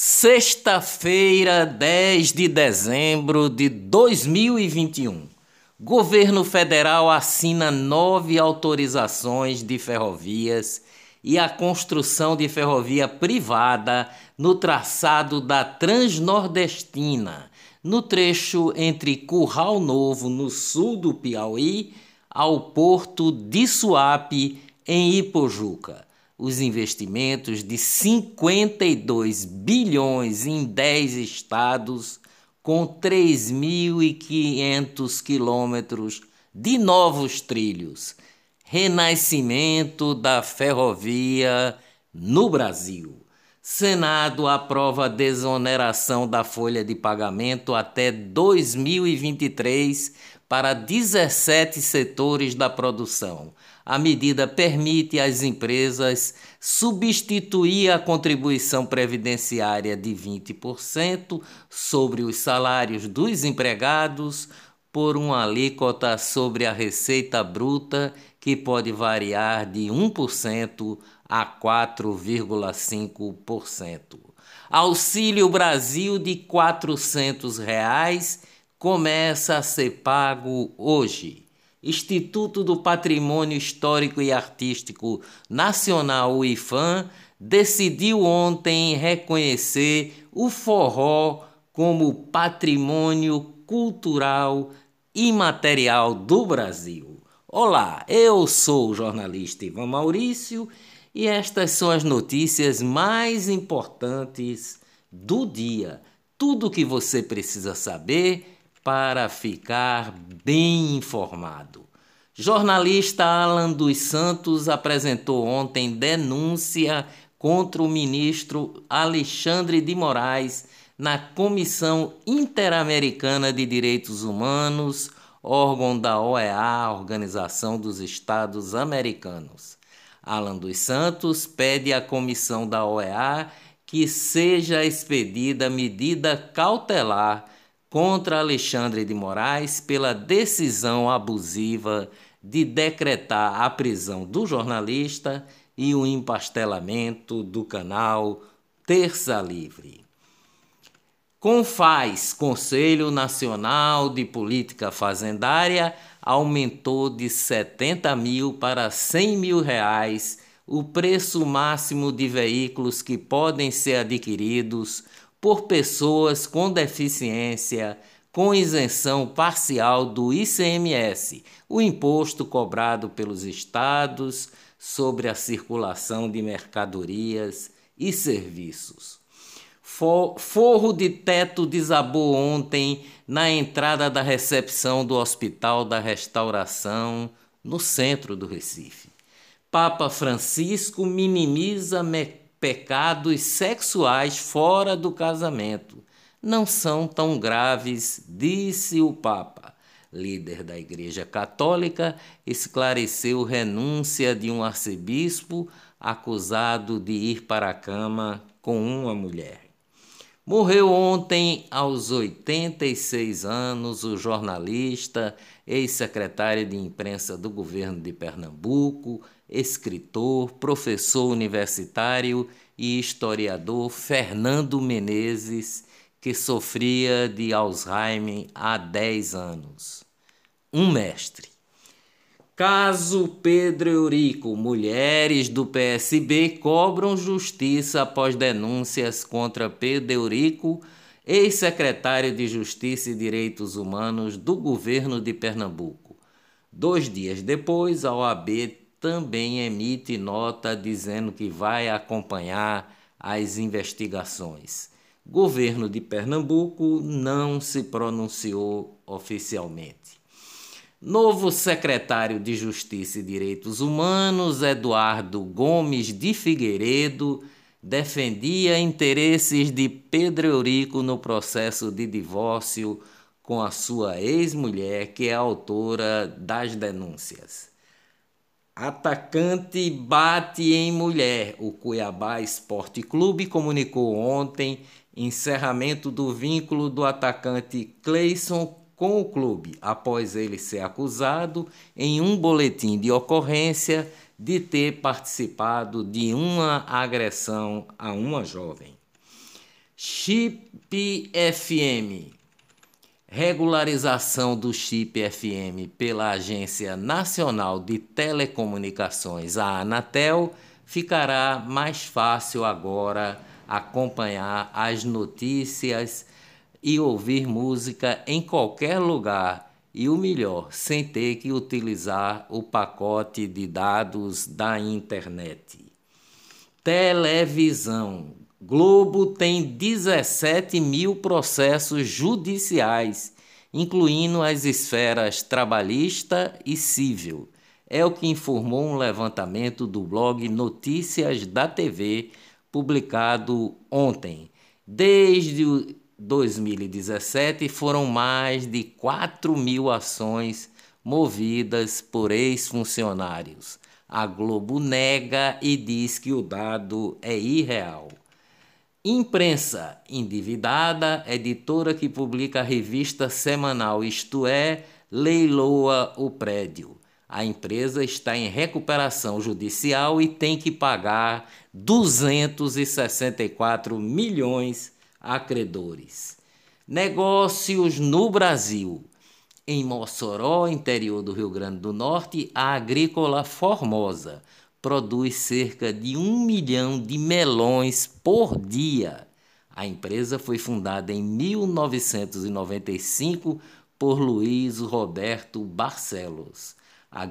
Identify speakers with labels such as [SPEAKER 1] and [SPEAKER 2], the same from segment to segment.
[SPEAKER 1] Sexta-feira, 10 de dezembro de 2021. Governo federal assina nove autorizações de ferrovias e a construção de ferrovia privada no traçado da Transnordestina, no trecho entre Curral Novo, no sul do Piauí, ao porto de Suape, em Ipojuca os investimentos de 52 bilhões em 10 estados, com 3.500 quilômetros de novos trilhos. Renascimento da ferrovia no Brasil. Senado aprova desoneração da folha de pagamento até 2023 para 17 setores da produção. A medida permite às empresas substituir a contribuição previdenciária de 20% sobre os salários dos empregados por uma alíquota sobre a receita bruta que pode variar de 1% a 4,5%. Auxílio Brasil de 400 reais começa a ser pago hoje. Instituto do Patrimônio Histórico e Artístico Nacional, o IFAM, decidiu ontem reconhecer o forró como patrimônio cultural imaterial do Brasil. Olá, eu sou o jornalista Ivan Maurício e estas são as notícias mais importantes do dia. Tudo o que você precisa saber para ficar bem informado. Jornalista Alan dos Santos apresentou ontem denúncia contra o ministro Alexandre de Moraes na Comissão Interamericana de Direitos Humanos, órgão da OEA, Organização dos Estados Americanos. Alan dos Santos pede à comissão da OEA que seja expedida medida cautelar contra Alexandre de Moraes pela decisão abusiva de decretar a prisão do jornalista e o empastelamento do canal Terça Livre. Confaz, Conselho Nacional de Política Fazendária, aumentou de 70 mil para 100 mil reais o preço máximo de veículos que podem ser adquiridos por pessoas com deficiência com isenção parcial do ICMS, o imposto cobrado pelos estados sobre a circulação de mercadorias e serviços. Forro de teto desabou ontem na entrada da recepção do Hospital da Restauração, no centro do Recife. Papa Francisco minimiza pecados sexuais fora do casamento não são tão graves, disse o Papa. Líder da Igreja Católica, esclareceu renúncia de um arcebispo acusado de ir para a cama com uma mulher. Morreu ontem, aos 86 anos, o jornalista, ex-secretário de imprensa do governo de Pernambuco, escritor, professor universitário e historiador Fernando Menezes, que sofria de Alzheimer há 10 anos. Um mestre. Caso Pedro Eurico, mulheres do PSB cobram justiça após denúncias contra Pedro Eurico, ex-secretário de Justiça e Direitos Humanos do governo de Pernambuco. Dois dias depois, a OAB também emite nota dizendo que vai acompanhar as investigações. Governo de Pernambuco não se pronunciou oficialmente. Novo secretário de Justiça e Direitos Humanos, Eduardo Gomes de Figueiredo, defendia interesses de Pedro Eurico no processo de divórcio com a sua ex-mulher, que é autora das denúncias. Atacante bate em mulher. O Cuiabá Esporte Clube comunicou ontem encerramento do vínculo do atacante Cleison com o clube, após ele ser acusado em um boletim de ocorrência de ter participado de uma agressão a uma jovem. Chip FM. Regularização do chip FM pela Agência Nacional de Telecomunicações, a Anatel, ficará mais fácil agora acompanhar as notícias e ouvir música em qualquer lugar e o melhor, sem ter que utilizar o pacote de dados da internet. Televisão. Globo tem 17 mil processos judiciais, incluindo as esferas trabalhista e civil. É o que informou um levantamento do blog Notícias da TV, publicado ontem. Desde 2017 foram mais de 4 mil ações movidas por ex-funcionários. A Globo nega e diz que o dado é irreal. Imprensa endividada, editora que publica a revista semanal Isto É, leiloa o prédio. A empresa está em recuperação judicial e tem que pagar 264 milhões a credores. Negócios no Brasil. Em Mossoró, interior do Rio Grande do Norte, a Agrícola Formosa produz cerca de um milhão de melões por dia. A empresa foi fundada em 1995 por Luiz Roberto Barcelos. A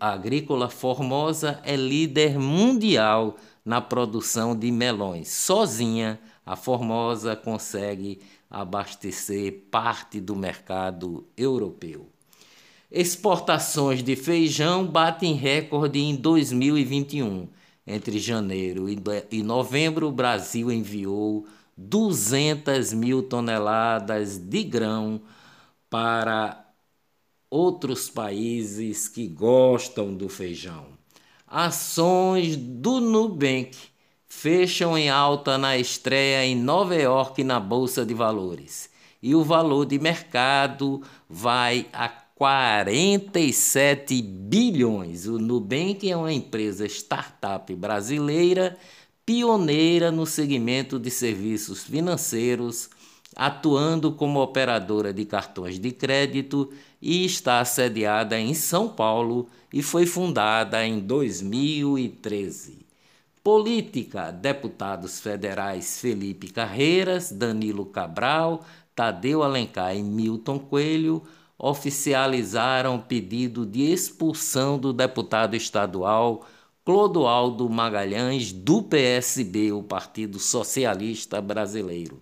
[SPEAKER 1] Agrícola Formosa é líder mundial na produção de melões. Sozinha, a Formosa consegue abastecer parte do mercado europeu. Exportações de feijão batem recorde em 2021. Entre janeiro e novembro, o Brasil enviou 200 mil toneladas de grão para outros países que gostam do feijão. Ações do Nubank fecham em alta na estreia em Nova York na Bolsa de Valores. E o valor de mercado vai a 47 bilhões. O Nubank é uma empresa startup brasileira pioneira no segmento de serviços financeiros, atuando como operadora de cartões de crédito e está sediada em São Paulo e foi fundada em 2013. Política: deputados federais Felipe Carreiras, Danilo Cabral, Tadeu Alencar e Milton Coelho oficializaram pedido de expulsão do deputado estadual Clodoaldo Magalhães do PSB, o Partido Socialista Brasileiro.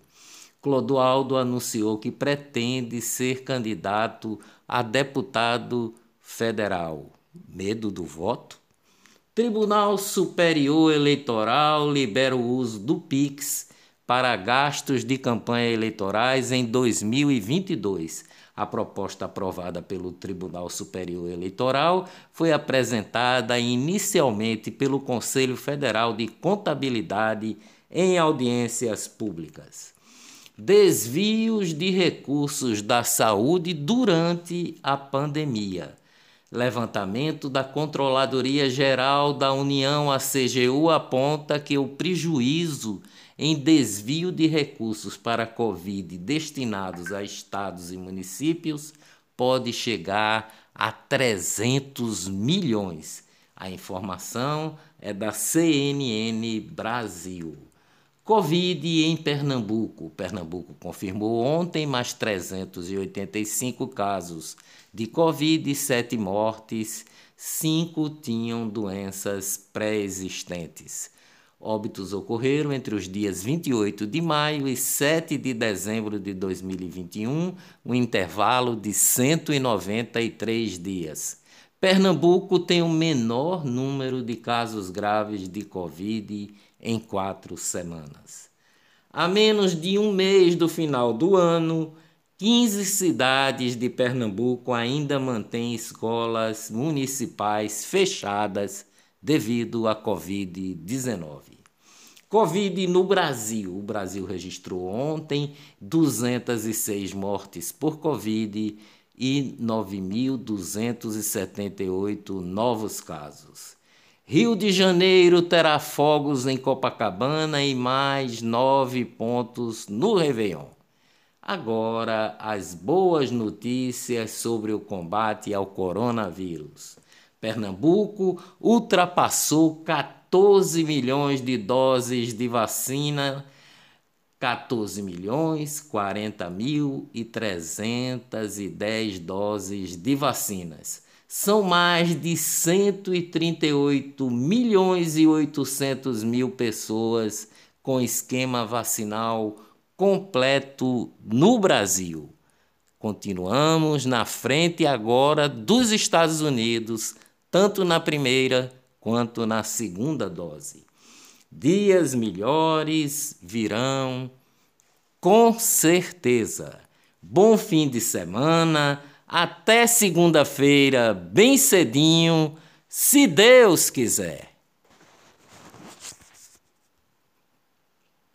[SPEAKER 1] Clodoaldo anunciou que pretende ser candidato a deputado federal. Medo do voto? Tribunal Superior Eleitoral libera o uso do Pix para gastos de campanha eleitorais em 2022. A proposta aprovada pelo Tribunal Superior Eleitoral foi apresentada inicialmente pelo Conselho Federal de Contabilidade em audiências públicas. Desvios de recursos da saúde durante a pandemia. Levantamento da Controladoria Geral da União, a CGU, aponta que o prejuízo em desvio de recursos para a Covid destinados a estados e municípios pode chegar a 300 milhões. A informação é da CNN Brasil. Covid em Pernambuco. Pernambuco confirmou ontem mais 385 casos de Covid, sete mortes, cinco tinham doenças pré-existentes. Óbitos ocorreram entre os dias 28 de maio e 7 de dezembro de 2021, um intervalo de 193 dias. Pernambuco tem o menor número de casos graves de Covid em quatro semanas. A menos de um mês do final do ano, 15 cidades de Pernambuco ainda mantêm escolas municipais fechadas devido à Covid-19. Covid no Brasil. O Brasil registrou ontem 206 mortes por Covid e 9.278 novos casos. Rio de Janeiro terá fogos em Copacabana e mais nove pontos no Réveillon. Agora, as boas notícias sobre o combate ao coronavírus. Pernambuco ultrapassou 14 milhões de doses de vacina 14 milhões 40 mil e 310 doses de vacinas. São mais de 138 milhões e 800 mil pessoas com esquema vacinal completo no Brasil. Continuamos na frente agora dos Estados Unidos, tanto na primeira quanto na segunda dose. Dias melhores virão, com certeza. Bom fim de semana, até segunda-feira, bem cedinho, se Deus quiser.